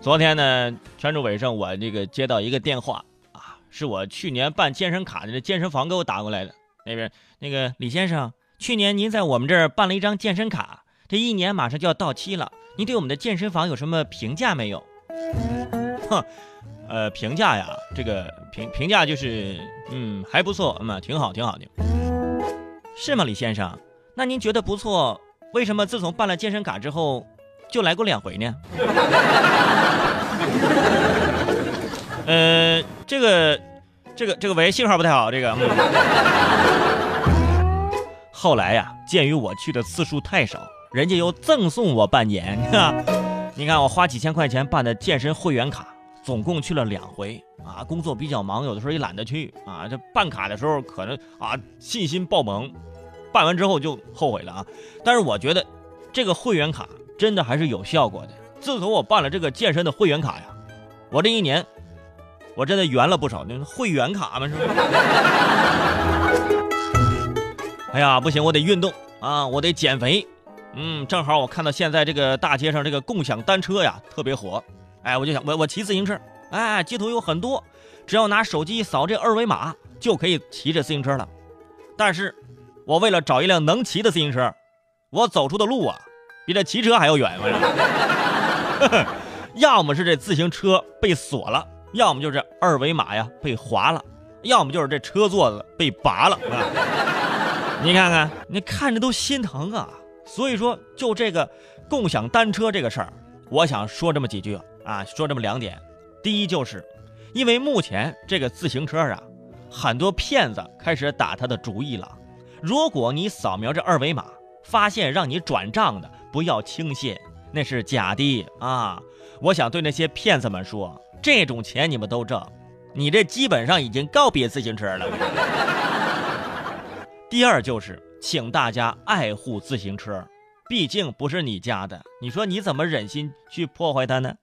昨天呢，全主尾声，我这个接到一个电话啊，是我去年办健身卡的健身房给我打过来的。那边那个李先生，去年您在我们这儿办了一张健身卡，这一年马上就要到期了，您对我们的健身房有什么评价没有？哼，呃，评价呀，这个评评价就是，嗯，还不错，嗯，挺好，挺好的，是吗，李先生？那您觉得不错，为什么自从办了健身卡之后？就来过两回呢。呃，这个，这个，这个喂，信号不太好。这个，嗯后来呀，鉴于我去的次数太少，人家又赠送我半年。你看，我花几千块钱办的健身会员卡，总共去了两回啊。工作比较忙，有的时候也懒得去啊。这办卡的时候可能啊信心爆棚，办完之后就后悔了啊。但是我觉得这个会员卡。真的还是有效果的。自从我办了这个健身的会员卡呀，我这一年我真的圆了不少。那会员卡嘛，是不是？哎呀，不行，我得运动啊，我得减肥。嗯，正好我看到现在这个大街上这个共享单车呀特别火，哎，我就想我我骑自行车，哎，街头有很多，只要拿手机扫这二维码就可以骑着自行车了。但是，我为了找一辆能骑的自行车，我走出的路啊。比这骑车还要远，要么是这自行车被锁了，要么就是二维码呀被划了，要么就是这车座子被拔了。你看看，你看着都心疼啊。所以说，就这个共享单车这个事儿，我想说这么几句啊，说这么两点。第一，就是因为目前这个自行车啊，很多骗子开始打他的主意了。如果你扫描这二维码，发现让你转账的。不要轻信，那是假的啊！我想对那些骗子们说，这种钱你们都挣，你这基本上已经告别自行车了。第二就是，请大家爱护自行车，毕竟不是你家的，你说你怎么忍心去破坏它呢？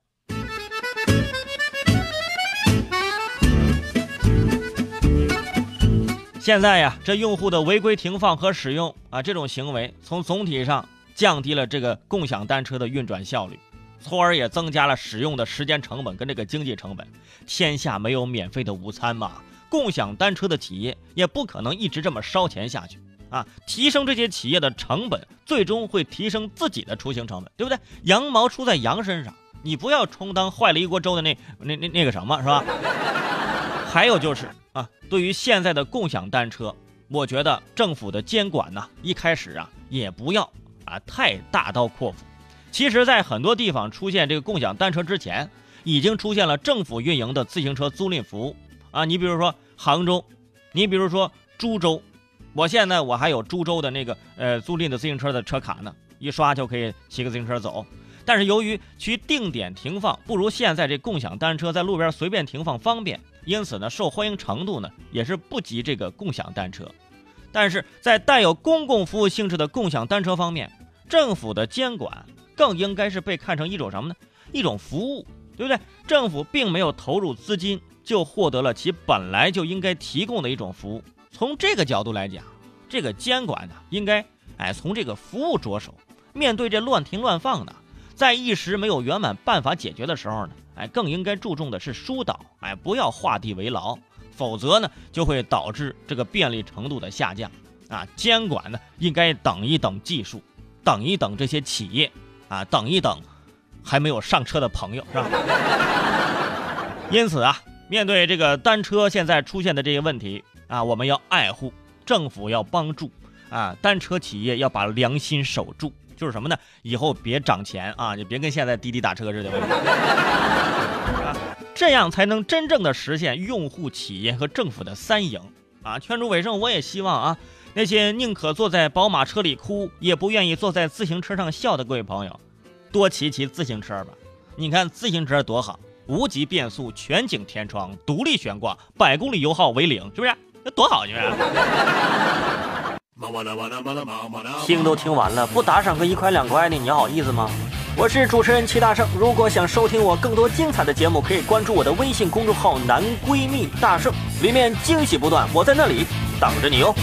现在呀，这用户的违规停放和使用啊，这种行为从总体上。降低了这个共享单车的运转效率，从而也增加了使用的时间成本跟这个经济成本。天下没有免费的午餐嘛，共享单车的企业也不可能一直这么烧钱下去啊！提升这些企业的成本，最终会提升自己的出行成本，对不对？羊毛出在羊身上，你不要充当坏了一锅粥的那那那那个什么是吧？还有就是啊，对于现在的共享单车，我觉得政府的监管呢，一开始啊也不要。啊，太大刀阔斧。其实，在很多地方出现这个共享单车之前，已经出现了政府运营的自行车租赁服务啊。你比如说杭州，你比如说株洲，我现在我还有株洲的那个呃租赁的自行车的车卡呢，一刷就可以骑个自行车走。但是由于其定点停放不如现在这共享单车在路边随便停放方便，因此呢，受欢迎程度呢也是不及这个共享单车。但是在带有公共服务性质的共享单车方面，政府的监管更应该是被看成一种什么呢？一种服务，对不对？政府并没有投入资金就获得了其本来就应该提供的一种服务。从这个角度来讲，这个监管呢，应该哎从这个服务着手。面对这乱停乱放的，在一时没有圆满办法解决的时候呢，哎更应该注重的是疏导，哎不要画地为牢。否则呢，就会导致这个便利程度的下降啊！监管呢，应该等一等技术，等一等这些企业啊，等一等还没有上车的朋友，是吧？因此啊，面对这个单车现在出现的这些问题啊，我们要爱护，政府要帮助啊，单车企业要把良心守住，就是什么呢？以后别涨钱啊，就别跟现在滴滴打车似的。这样才能真正的实现用户、企业和政府的三赢啊！劝主尾声，我也希望啊，那些宁可坐在宝马车里哭，也不愿意坐在自行车上笑的各位朋友，多骑骑自行车吧！你看自行车多好，无级变速、全景天窗、独立悬挂、百公里油耗为零，是不是？那多好，是不是？听都听完了，不打赏个一块两块的，你好意思吗？我是主持人齐大圣，如果想收听我更多精彩的节目，可以关注我的微信公众号“男闺蜜大圣”，里面惊喜不断，我在那里等着你哟。